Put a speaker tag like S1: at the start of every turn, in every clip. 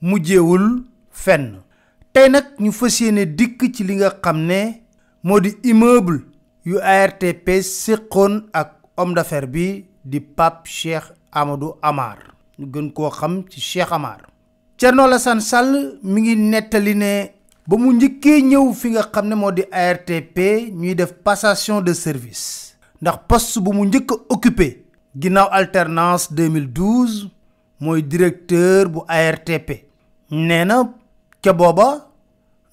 S1: mujjewul fenn tey nag ñu fas yéene dikk ci li nga xam ne moo di immeuble yu ARTP séqoon ak homme d'affaires bi di Pape Cheikh Amadou Amar ñu gën koo xam ci Cheikh Amar Thierno Alassane Sall mi ngi nettali ne ba mu njëkkee ñëw fi nga xam ne moo di ARTP ñuy def passation de service ndax poste bu mu njëkk a occupé ginnaaw alternance 2012 mooy directeur bu ARTP nee na ca booba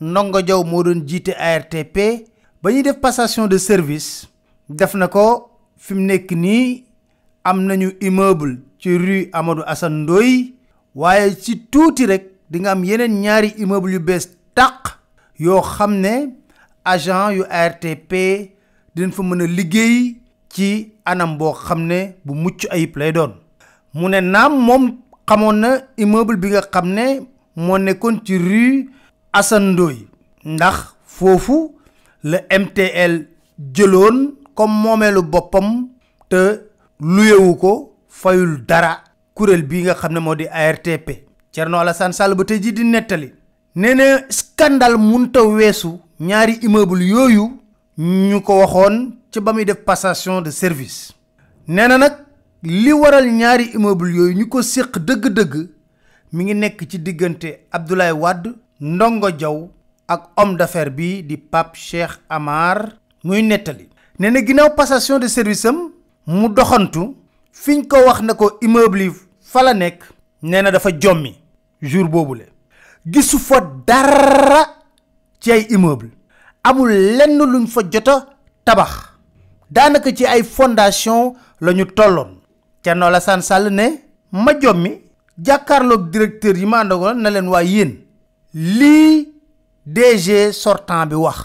S1: ndongo jaw moo doon jiite ARTP ba ñuy def passation de service def na ko fi mu nekk nii am nañu immeuble ci rue Amadou Assane Ndoye waaye ci tuuti rek di nga am yeneen ñaari immeuble yu bees tàq yoo xam ne agent yu ARTP dinañ fa mën a liggéey ci anam boo xam ne bu mucc ayib lay doon mu ne naam moom xamoon na immeuble bi nga xam ne moo nekkoon ci rue Assane Ndoye ndax foofu la MTL jëloon comme moomeelu boppam te luyewu ko fayul dara kuréel bi nga xam ne moo di ARTP Thierno Alassane Sall ba tey ji di nettali nee na scandale munta weesu ñaari immeuble yooyu ñu ko waxoon ci ba muy def passation de service nee na nag li waral ñaari immeuble yooyu ñu ko séq dëgg-dëgg mi ngi nekk ci diggante Abdoulaye Wade Ndongo Diaw ak homme d'affaires bi di Pape Cheikh Amar muy nettali nee na ginnaaw passation de service am mu doxantu fiñ ko wax na ko immeuble yi fa la nekk nee na dafa jommi jour boobule gisu fa dara ci ay immeuble amul lenn luñ fa jota tabax daanaka ci ay fondation la ñu tolloon Thierno Alassane Sall ne ma jommi jàkkaarloog directeur yi ma àndagoon na leen waa yéen lii DG sortant bi wax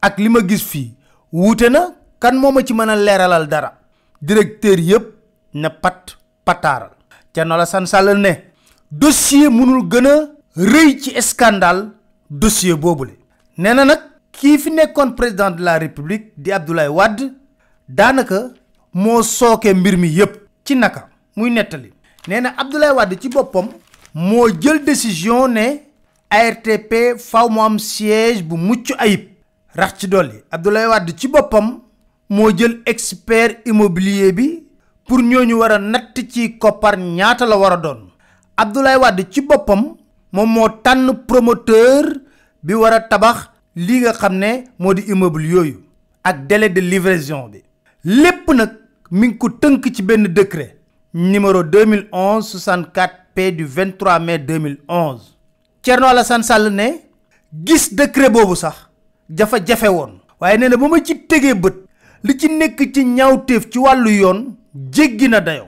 S1: ak li ma gis fii wuute na kan moo ma ci mën a leeralal dara directeur yëpp na pat pataaral Thierno Alassane Sall ne dossier mënul gën a rëy ci scandale dossier boobule nee na nag kii fi nekkoon président de la république di Abdoulaye Wade daanaka moo sooke mbir mi yépp ci naka muy nettali nee na Abdoulaye Wade ci boppam moo jël décision ne ARTP faw mu am siège bu mucc ayib rax ci dolli Abdoulaye Wade ci boppam moo jël expert immobilier bi pour ñooñu war a natt ci koppar ñaata la war a doon Abdoulaye Wade ci boppam moom moo tànn promoteur bi war a tabax li nga xam ne moo di immeuble yooyu ak délai de livraison bi lépp nag mi ngi ko tënk ci benn décret numéro 2011 64 P du 23 mai 2011 Thierno Alassane Sall ne gis décret boobu sax jafa jafe woon waaye nee na ba ma ci tegee bët li ci nekk ci ñaawteef ci wàllu yoon jéggi na dayo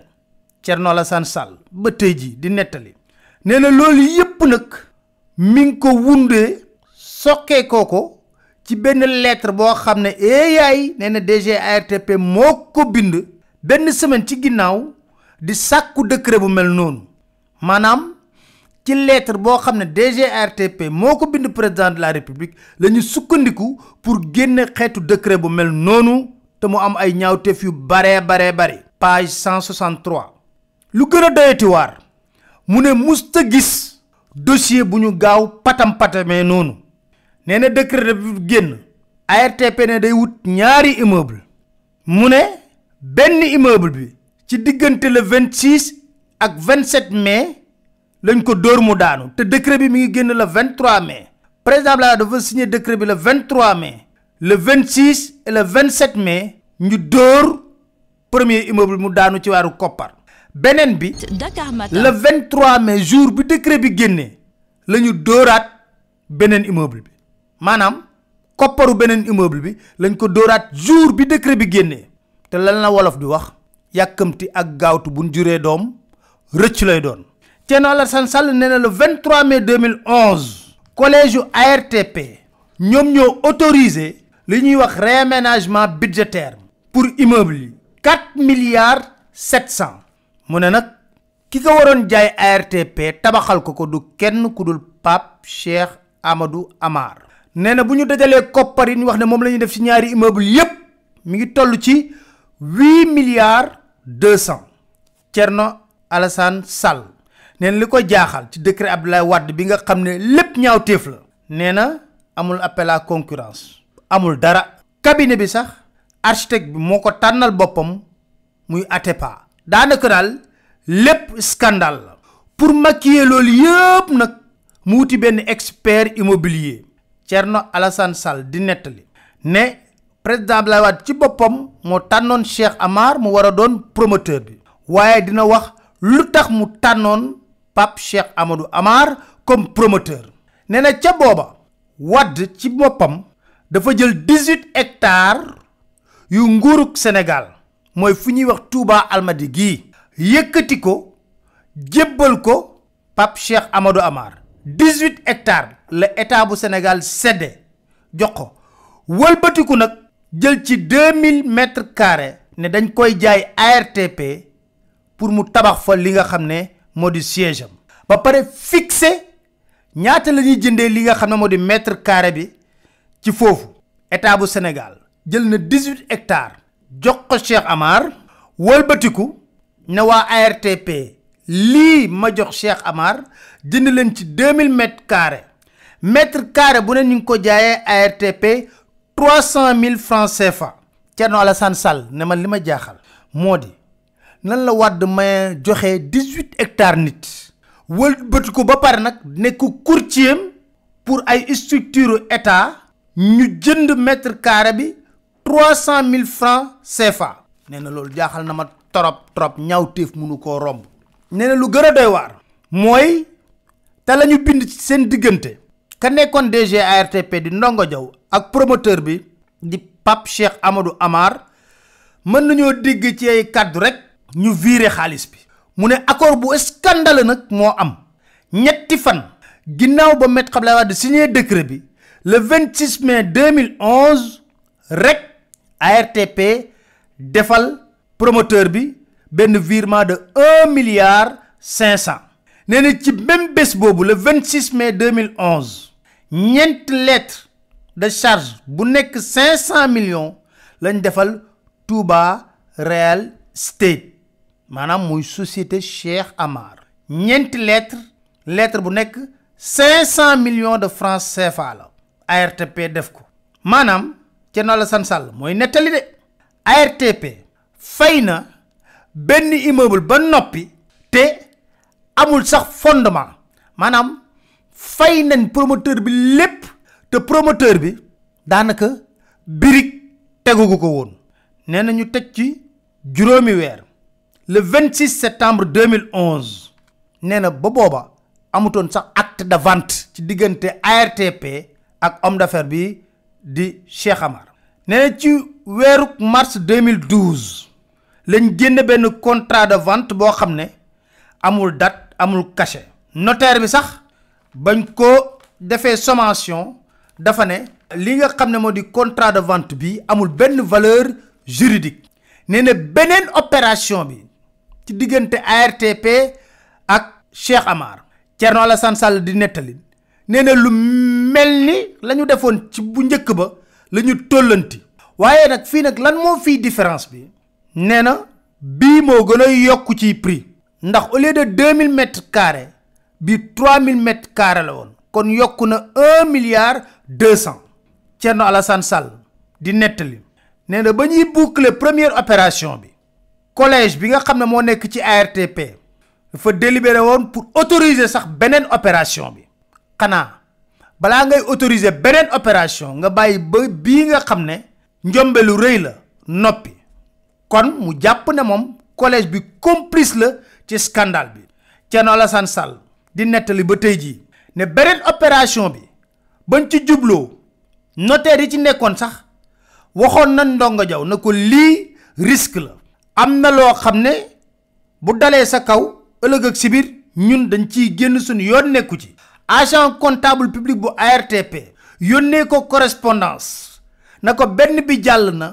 S1: Thierno Alassane Sall ba tey ji di nettali nee na loolu yépp nag mi ngi ko wundee soqee koo ko ci benn lettre boo xam ne ee yaay nee na DG ARTP moo ko bind benn semaine ci ginnaaw di sàkku décret bu mel noonu maanaam ci lettre boo xam ne DGRTP moo ko bind président de la république la ñu sukkandiku pour génne xeetu décret bu mel noonu te mu am ay ñaawteef yu baree baree bare page 163 lu gën a doyati waar mu ne musta gis dossier bu ñu gaaw patam patamee noonu nee na décret bi génn ARTP ne day wut ñaari immeuble mu ne benn immeuble bi ci diggante le 26 ak 27 mai lañ ko dóor mu daanu te décret bi mi ngi génn le 23 mai président la dafa signé décret bi le 23 mai le 26 et le 27 mai ñu dóor premier immeuble mu daanu ci waaru koppar beneen bi le 23 mai jour bi décret bi génnee la ñu dóoraat beneen immeuble bi maanaam kopparu beneen immeuble bi lañ ko dóoraat jour bi décret bi génnee te lan la wolof di wax yàkkamti ak gaawtu buñ juree doom rëcc lay doon Thierno Alassane Sall nee na le 23 mai 2011 collège yu ARTP ñoom ñoo autorisé li ñuy wax réaménagement budgétaire pour immeuble yi 4 milliards 700 mu ne nag ki ko waroon jaay ARTP tabaxal ko ko du kenn ku dul Pape Cheikh Amadou Amar nee na bu ñu dajalee koppar yi ñu wax ne moom la ñuy def ci ñaari immeuble yépp mu ngi toll ci huit milliards deux cent Thierno Alassane Sall nee na li ko jaaxal ci décret Abdoulaye Wade bi nga xam ne lépp ñaaw téef la nee na amul appel à concurrence amul dara cabinet bi sax architecte bi moo ko tànnal boppam muy Atepa daanaka daal lépp scandale la pour maquiller loolu yëpp nag mu wuti benn expert immobilier Thierno Alassane Sall di nettali ne président Abdoulaye Wade ci boppam moo tànnoon Cheikh Amar mu war a doon promoteur bi waaye dina wax lu tax mu tànnoon Pape Cheikh Amadou Amar comme promoteur nee na ca booba wadd ci boppam dafa jël 18 hectares yu nguurug Sénégal mooy fu ñuy wax Touba Almadi gii yëkkati ko jébbal ko Pape Cheikh Amadou Amar 18 hectares la état bu Sénégal sedde jox ko wëlbatiku nag jël ci 2000 mètres carrés ne dañ koy jaay ARTP pour mu tabax fa li nga xam ne moo di siège am ba pare fixé ñaata la ñuy jëndee li nga xam ne moo di mètre carré bi ci foofu état bu Sénégal jël na 18 hectares jox ko Cheikh Amar wëlbatiku ne waa ARTP lii ma jox Cheikh Amar jënd leen ci 2000 mètres carrés mètre carré bu ne ñu ngi ko jaayee ARTP 300 000 francs CFA Thierno Alassane Sall ne man li ma jaaxal moo di nan la wàdd maye joxe dix-huit hectares nit wëlbati ko ba pare nag nekk courtier pour ay structure état ñu jënd mètre carré bi trois cent mille francs CFA nee na loolu jaaxal na ma torop torop ñaawteef mënu koo romb nee na lu gën a doy waar mooy te la ñu bind ci seen diggante ka nekkoon DG ARTP di Ndongo Diaw ak promoteur bi di Pape Cheikh Amadou Amar mën nañoo dégg ci ay kàddu rek ñu viire xaalis bi mu ne accord bu scandale nag moo am ñetti fan ginnaaw ba Maître Abdoulaye Wade signé décret bi le 26 mai 2011 rek ARTP defal promoteur bi benn virement de un milliard cinq cent nee na ci même bés boobu le 26 mai 2011 ñeent lettre de charge bu nekk cinq cent millions lañ defal Touba Real Estate maanaam muy société Cheikh Amar ñeenti lettre lettre bu nekk cinq cent millions de francs CFA la ARTP def ko maanaam Thierno Alassane Sall mooy nettali de ARTP fay na benn immeuble ba noppi te amul sax fondement maanaam fay nañ promoteur bi lépp te promoteur bi daanaka birig tegugu ko woon nee na ñu teg ci juróomi weer le 26 septembre 2011 nee na ba booba amutoon sax acte de vente ci diggante ARTP ak homme d'affaires bi di Cheikh Amar nee na ci weeru mars 2012 lañ génne benn contrat de vente boo xam ne amul date amul cachet notaire bi sax bañ ko defee sommation dafa ne li nga xam ne moo di contrat de vente bi amul benn valeur juridique nee na beneen opération bi ci diggante ARTP ak Cheikh Amar Thierno Alassane Sall di nettali nee na lu mel ni la ñu defoon ci bu njëkk ba la ñu tollanti waaye nag fii nag lan moo fii différence bi nee na bii moo gën a yokk ci prix ndax au lieu de 2000 mètres carrés bi 3000 mètres carrés la woon kon yokk na 1 milliard 200 Thierno Alassane Sall di nettali nee na ba ñuy boucler première opération bi collège bi nga xam ne moo nekk ci ARTP dafa délibéré woon pour autoriser sax beneen opération bi xanaa balaa ngay autoriser beneen opération nga bàyyi ba bii nga xam ne njombe lu rëy la noppi kon mu jàpp ne moom collège bi complice la ci scandale bi Thierno Alassane Sall di nettali ba tey jii ne beneen opération bi bañ ci jubloo notaire yi ci nekkoon sax waxoon na ndongo jaw na ko lii risque la am na loo xam ne bu dalee sa kaw ëllëg ak si biir ñun dañ ciy génn suñu yoon nekku ci agent comptable public bu ARTP yónnee ko correspondance na ko benn bi jàll na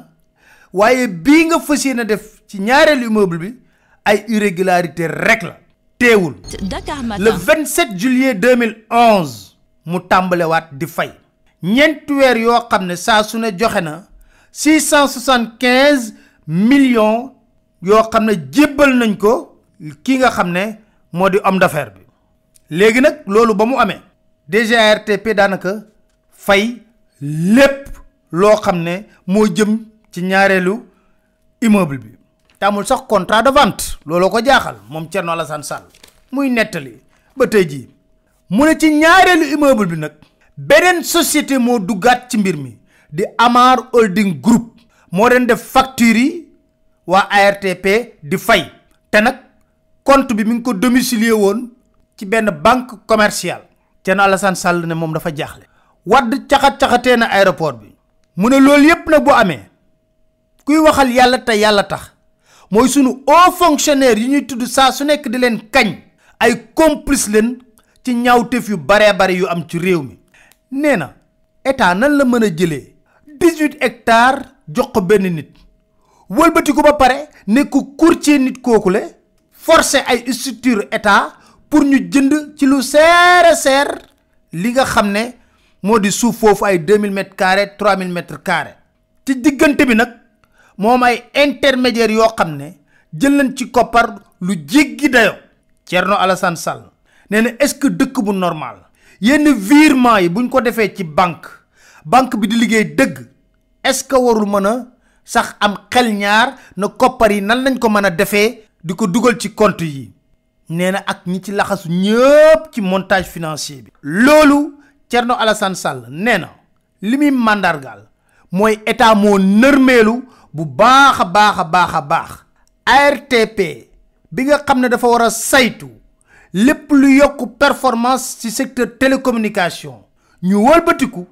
S1: waaye bii nga fas yéene def ci ñaareelu immeuble bi ay irrégularité rek la teewul le 27 juillet 2011 mu tàmbalewaat di fay ñeenti weer yoo xam ne saa su ne joxe na 675 millions yoo xam ne jébbal nañ ko ki nga xam ne moo di homme d'affaires bi léegi nag loolu ba mu amee DGARTP daanaka fay lépp loo xam ne moo jëm ci ñaareelu immeuble bi te amul sax contrat de vente looloo ko jaaxal moom Thierno Alassane Sall muy nettali ba tey jii mu ne ci ñaareelu immeuble bi nag beneen société moo duggaat ci mbir mi di Amar Holding Group moo doon def facture yi waa ARTP di fay te nag compte bi mi ngi ko domicilier woon ci benn banque commerciale Thierno Alassane Sall ne moom dafa jaaxle wadd caxat-caxatee na aéroport bi mu ne loolu yépp nag bu amee kuy waxal yàlla te yàlla tax mooy sunu haut fonctionnaire yi ñuy tudd saa su nekk di leen kañ ay complice leen ci ñaawteef yu baree bari yu am ci réew mi nee na état nan la mën a jëlee dix-huit hectares jox ko benn nit wëlbati ko ba pare ne ku courtier nit kooku le forcer ay structure état pour ñu jënd ci lu seer a seer li nga xam ne moo di suuf foofu ay deux mille mètres carrés trois mille mètres carrés ci diggante bi nag moom ay intermédiaire yoo xam ne jël nañ ci koppar lu jéggi dayo Thierno Alassane Sall nee na est-ce que dëkk bu normal yenn virement yi buñ ko defee ci banque banque bi di liggéey dëgg est-ce que warul mën a sax am xel ñaar na koppar yi nan lañ ko mën a defee di ko dugal ci compte yi nee na ak ñi ci laxasu ñëpp ci montage financier bi loolu Thierno Alassane Sall nee na li muy màndargaal mooy état moo nërmeelu bu baax a baax a baax a baax ARTP bi nga xam ne dafa war a saytu lépp lu yokk performance ci secteur télécommunication ñu wëlbatiku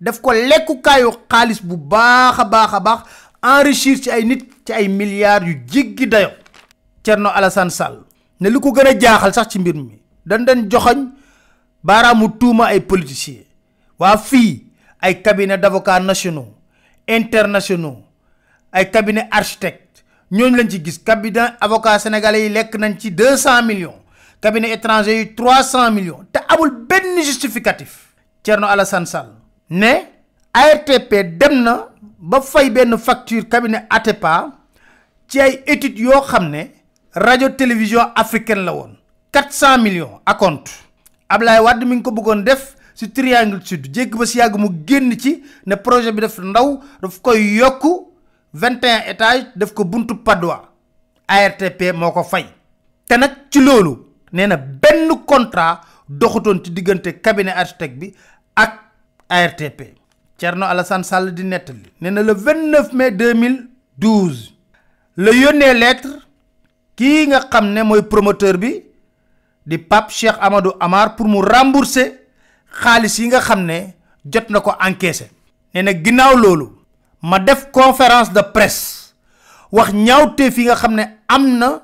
S1: def ko lekkukaayu xaalis bu baax a baax a baax enrichir ci ay nit ci ay milliards yu jiggi dayo Thierno Alassane Sall ne li ko gën a jaaxal sax ci mbir mi dañ dañ joxoñ baaraamu tuuma ay politiciens waa fii ay cabinet d'avocats nationaux internationaux ay cabinet architecte ñooñu lañ ci gis cabinet avocat sénégalais yi lekk nañ ci deux cent millions cabinet étranger yi trois cent millions te amul benn justificatif Thierno Alassane Sall ne ARTP dem na ba fay benn facture cabinet Atepa ci ay études yoo xam ne radio télévision africaine la won 400 millions à compte Ablaye wad mi ngi ko bëggoon def ci triangle sud jégg ba ci yag mu génn ci ne projet bi def ndaw daf koy yokku 21 étage def ko buntu padoa ARTP moko fay té nak ci lolu néna benn contrat doxutoon ci digënté cabinet architecte bi ak ARTP Thierno Alassane Sall di nettali nee na le 29 mai 2012 la yónnee lettre kii nga xam ne mooy promoteur bi di Pape Cheikh Amadou Amar pour mu rembourser xaalis yi nga xam ne jot na ko encaissé nee na ginnaaw loolu ma def conférence de presse wax ñaawteef yi nga xam ne am na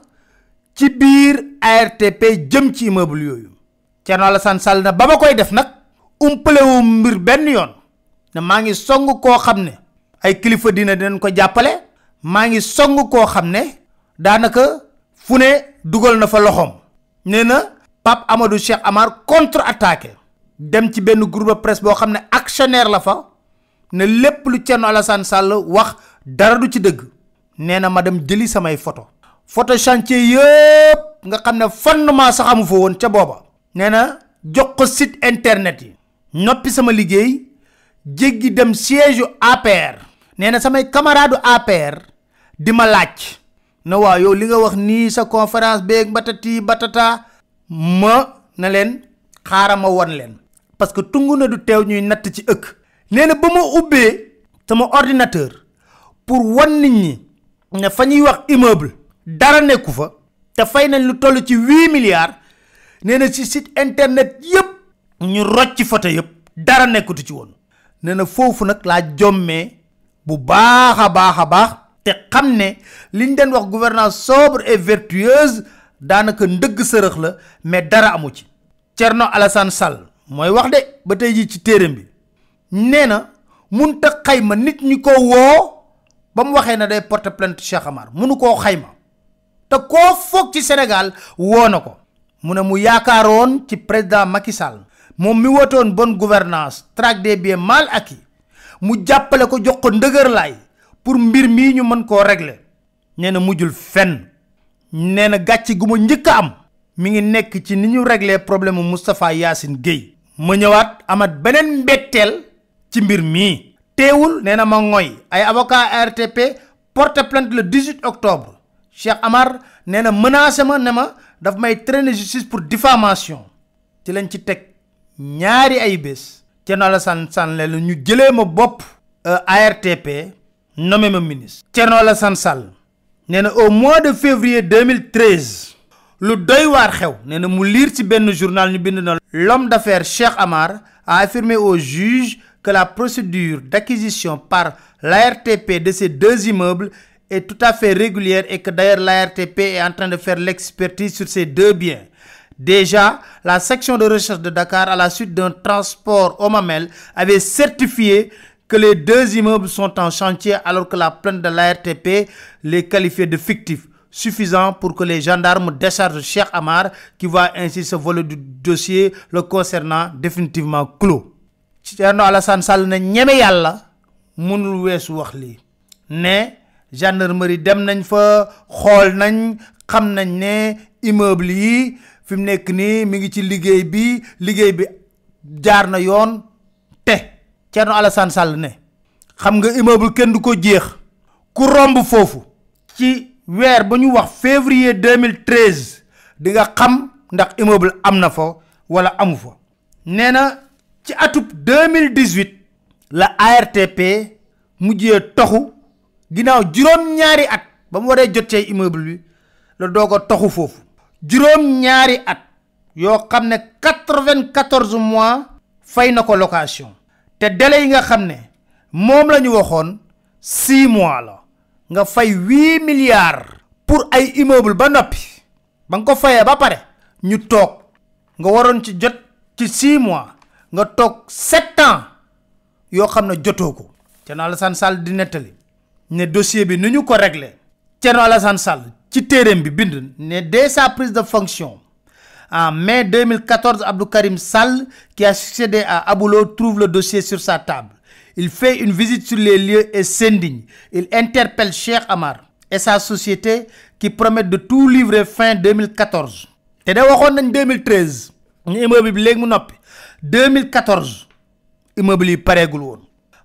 S1: ci biir ARTP jëm ci immeuble yooyu Thierno Alassane Sall na ba ma koy def nag umpalewu mbir benn yoon ne maa ngi song koo xam ne ay kilifa dina dinañ ko jàppale maa ngi song koo xam ne daanaka fu ne dugal na fa loxoom nee na Pape Amadou Cheikh Amar contre attaqué dem ci benn groupe de presse boo xam ne actionnaire la fa ne lépp lu Thierno Alassane Sall wax dara du ci dëgg nee na ma dem jëli samay photo photo chantier yëpp nga xam ne fondement sax amu fa woon ca booba nee na jox ko site internet yi noppi sama liggéey jéggi dem siège APR nee na samay camarade APR di ma laaj na waaw yow li nga wax nii sa conférence beeg batati batata ma na leen xaaral ma won leen parce que tungu na du teew ñuy natt ci ëkk nee na ba ma ubbee sama ordinateur pour wan nit ñi ne fa ñuy wax immeuble dara nekku fa te fay nañ lu toll ci huit milliards nee na ci site internet yëpp ñu rocc photo yëpp dara nekkutu ci woon nee na foofu nag laa jommee bu baax a baax a baax te xam ne liñ den wax gouvernance sobre et vertueuse daanaka ndëgg sërëx la mais dara amu ci Thierno Alassane Sall mooy wax de ba tey ji ci téeram bi nee na mun ta xayma nit ñi ko woo ba mu waxee na day porter plainte Cheikh Amar munu koo xayma te koo foog ci Sénégal woo na ko mu ne mu yaakaaroon ci président Macky Sall moom mi wotoon bonne gouvernance traque des biens mal acquis mu jàppale ko jox ko ndëgër laay pour mbir mii ñu mën koo régler nee na mujjul fenn nee na gàcc gu ma njëkk a am mi ngi nekk ci ni ñu régler problème mu Moustapha Yacine Guèye ma ñëwaat amat beneen mbetteel ci mbir mii teewul nee na ma ngoy ay avocat RTP porté plainte le 18 octobre Cheikh Amar nee na menacé ma ne ma daf may traîner justice pour diffamation ci lañ ci teg ñaari ay bés Thierno Alassane Sall la ñu jëlee ma bopp euh, ARTP nommé ma ministre Thierno Alassane Sall nee na au mois de février 2013 lu doy war xew néna mu lire ci benn journal ñu bind na l'homme d'affaires Cheikh Amar a affirmé au juge que la procédure d'acquisition par l'ARTP de ces deux immeubles est tout à fait régulière et que d'ailleurs l'ARTP est en train de faire l'expertise sur ces deux biens. Déjà, la section de recherche de Dakar, à la suite d'un transport au Mamel, avait certifié que les deux immeubles sont en chantier alors que la plainte de l'ARTP les qualifiait de fictifs, suffisant pour que les gendarmes déchargent Cheikh Amar qui voit ainsi ce volet du dossier le concernant définitivement clos Thierno Alassane Sall ne ñeme yàlla mënul weesu wax lii ne gendarmerie dem nañ fa xool nañ xam nañ ne immeuble yi fi mu nekk nii mi ngi ci liggéey bi liggéey bi jaar na yoon te Thierno Alassane Sall ne xam nga immeuble kenn du ko jeex ku romb foofu ci weer ba ñu wax février 2013 di nga xam ndax immeuble am na fa wala amu fa nee na ci atub 2018 la ARTP mujjee toxu ginnaaw juróom-ñaari at ba mu waree jot cee immeuble bi la doog a toxu foofu juróom-ñaari at yoo xam ne quatre-vingt-quatorze mois fay na ko location te délai yi nga xam ne moom la ñu waxoon six mois la nga fay huit milliards pour ay immeuble ba noppi ba nga ko fayee ba pare ñu toog nga waroon ci jot ci six mois nga toog sept ans yoo xam ne jotoo ko Thierno Alassane Sall di nettali ne dossier bi ni ñu ko réglé Thierno Alassane Sall ci téeréem bi bind ne dès sa prise de fonction en mai 2014 Abdou Karim Sall qui a succédé à Aboulo trouve le dossier sur sa table il fait une visite sur les lieux et s'indigne il interpelle Cheikh Amar et sa société qui promet de tout livrer fin 2014 te de waxoon nañ 2013 ñu immeuble bi léegi mu noppi 2014 immeuble yi pareegul woon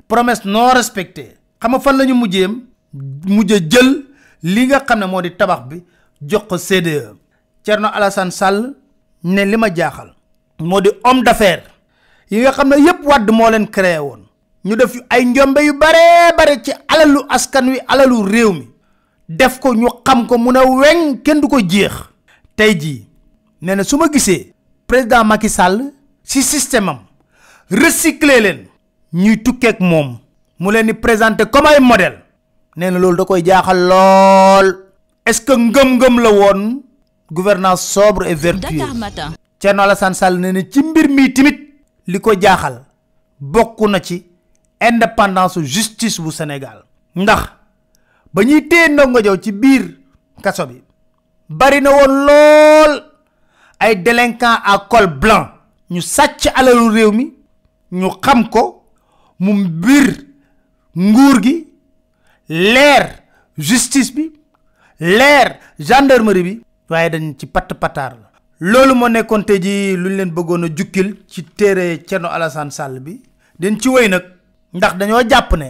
S1: promesse non respectée xam nga fan la ñu mujjee mujj jël li nga xam ne moo di tabax bi jox ko CDE Thierno Alassane Sall ne li ma jaaxal moo di homme d'affaires yi nga xam ne yëpp wàdd moo leen créé woon ñu def ay njombe yu bare bare ci alalu askan wi alalu réew mi def ko ñu xam ko mu ne weŋ kenn du ko jeex tey jii nee na su ma gisee président Macky Sall si système am recycler leen ñuy tukkeek moom mu leen di présenter comme ay modèle nee na loolu da koy jaaxal lool est-ce que ngëm-ngëm la woon gouvernance sobre et vertueuse
S2: Dakar Matin.
S1: Thierno Alassane Sall nee na ci mbir mi tamit li ko jaaxal bokk na ci indépendance justice bu Sénégal ndax ba ñuy téye ndongo jow ci biir kaso bi bari na woon lool ay délinquants à col blanc ñu sàcc alalu réew mi ñu xam ko mu mbir nguur gi leer justice bi leer gendarmerie bi waaye dañ ci patt pataar la loolu moo nekkoon tey ji lu ñu leen bëggoon a jukkil ci téere Thierno Alassane Sall bi den ci wéy nag ndax dañoo jàpp ne